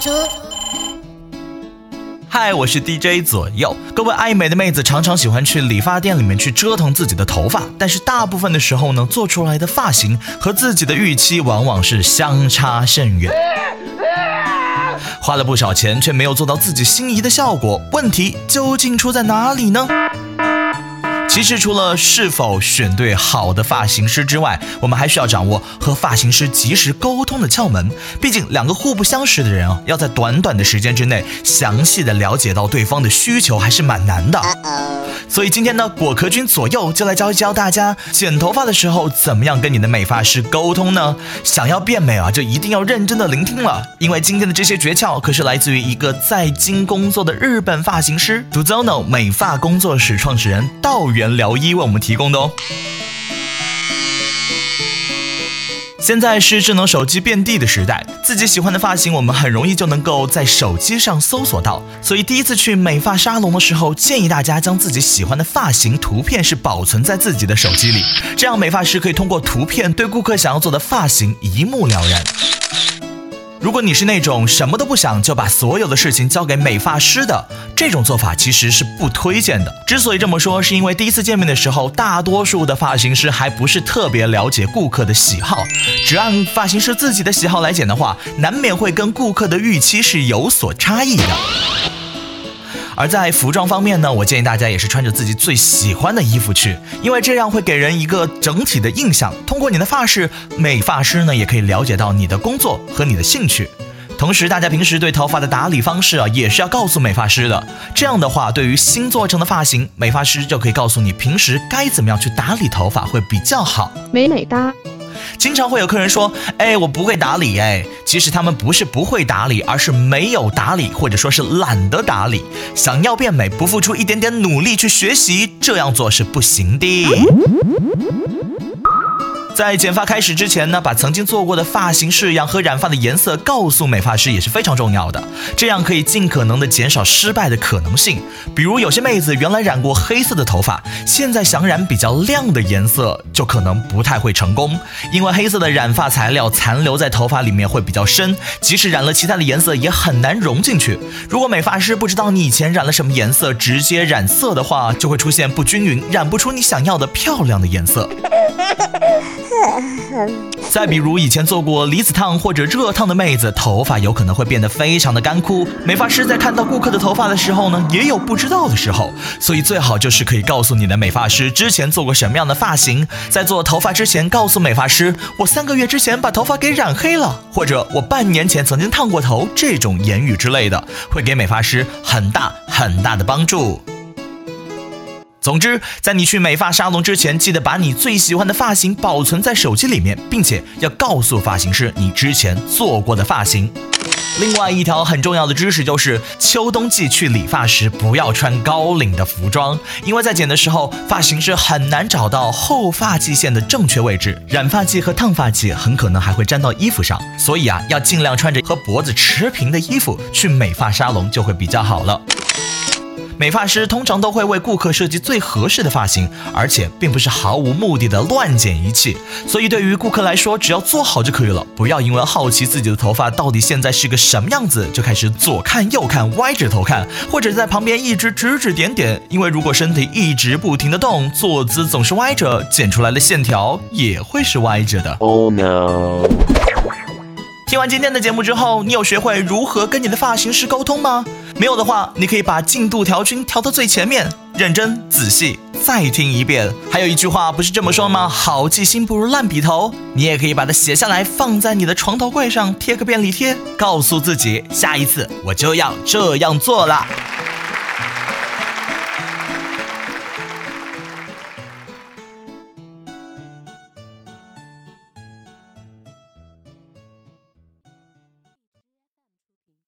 出。嗨，我是 DJ 左右。各位爱美的妹子常常喜欢去理发店里面去折腾自己的头发，但是大部分的时候呢，做出来的发型和自己的预期往往是相差甚远。花了不少钱却没有做到自己心仪的效果，问题究竟出在哪里呢？其实除了是否选对好的发型师之外，我们还需要掌握和发型师及时沟通的窍门。毕竟两个互不相识的人啊，要在短短的时间之内详细的了解到对方的需求，还是蛮难的。所以今天呢，果壳君左右就来教一教大家，剪头发的时候怎么样跟你的美发师沟通呢？想要变美啊，就一定要认真的聆听了，因为今天的这些诀窍可是来自于一个在京工作的日本发型师 Duzono 美发工作室创始人道元。聊一为我们提供的哦。现在是智能手机遍地的时代，自己喜欢的发型，我们很容易就能够在手机上搜索到。所以第一次去美发沙龙的时候，建议大家将自己喜欢的发型图片是保存在自己的手机里，这样美发师可以通过图片对顾客想要做的发型一目了然。如果你是那种什么都不想就把所有的事情交给美发师的这种做法，其实是不推荐的。之所以这么说，是因为第一次见面的时候，大多数的发型师还不是特别了解顾客的喜好，只按发型师自己的喜好来剪的话，难免会跟顾客的预期是有所差异的。而在服装方面呢，我建议大家也是穿着自己最喜欢的衣服去，因为这样会给人一个整体的印象。通过你的发饰，美发师呢也可以了解到你的工作和你的兴趣。同时，大家平时对头发的打理方式啊，也是要告诉美发师的。这样的话，对于新做成的发型，美发师就可以告诉你平时该怎么样去打理头发会比较好，美美哒。经常会有客人说：“哎，我不会打理。”哎，其实他们不是不会打理，而是没有打理，或者说是懒得打理。想要变美，不付出一点点努力去学习，这样做是不行的。在剪发开始之前呢，把曾经做过的发型式样和染发的颜色告诉美发师也是非常重要的，这样可以尽可能的减少失败的可能性。比如有些妹子原来染过黑色的头发，现在想染比较亮的颜色，就可能不太会成功，因为黑色的染发材料残留在头发里面会比较深，即使染了其他的颜色也很难融进去。如果美发师不知道你以前染了什么颜色，直接染色的话，就会出现不均匀，染不出你想要的漂亮的颜色。再比如以前做过离子烫或者热烫的妹子，头发有可能会变得非常的干枯。美发师在看到顾客的头发的时候呢，也有不知道的时候，所以最好就是可以告诉你的美发师之前做过什么样的发型，在做头发之前告诉美发师，我三个月之前把头发给染黑了，或者我半年前曾经烫过头，这种言语之类的，会给美发师很大很大的帮助。总之，在你去美发沙龙之前，记得把你最喜欢的发型保存在手机里面，并且要告诉发型师你之前做过的发型。另外一条很重要的知识就是，秋冬季去理发时不要穿高领的服装，因为在剪的时候，发型师很难找到后发际线的正确位置，染发剂和烫发剂很可能还会粘到衣服上，所以啊，要尽量穿着和脖子持平的衣服去美发沙龙就会比较好了。美发师通常都会为顾客设计最合适的发型，而且并不是毫无目的的乱剪一气。所以对于顾客来说，只要做好就可以了，不要因为好奇自己的头发到底现在是个什么样子，就开始左看右看，歪着头看，或者在旁边一直指指点点。因为如果身体一直不停的动，坐姿总是歪着，剪出来的线条也会是歪着的。Oh no！听完今天的节目之后，你有学会如何跟你的发型师沟通吗？没有的话，你可以把进度条君调到最前面，认真仔细再听一遍。还有一句话不是这么说吗？好记性不如烂笔头。你也可以把它写下来，放在你的床头柜上，贴个便利贴，告诉自己，下一次我就要这样做了。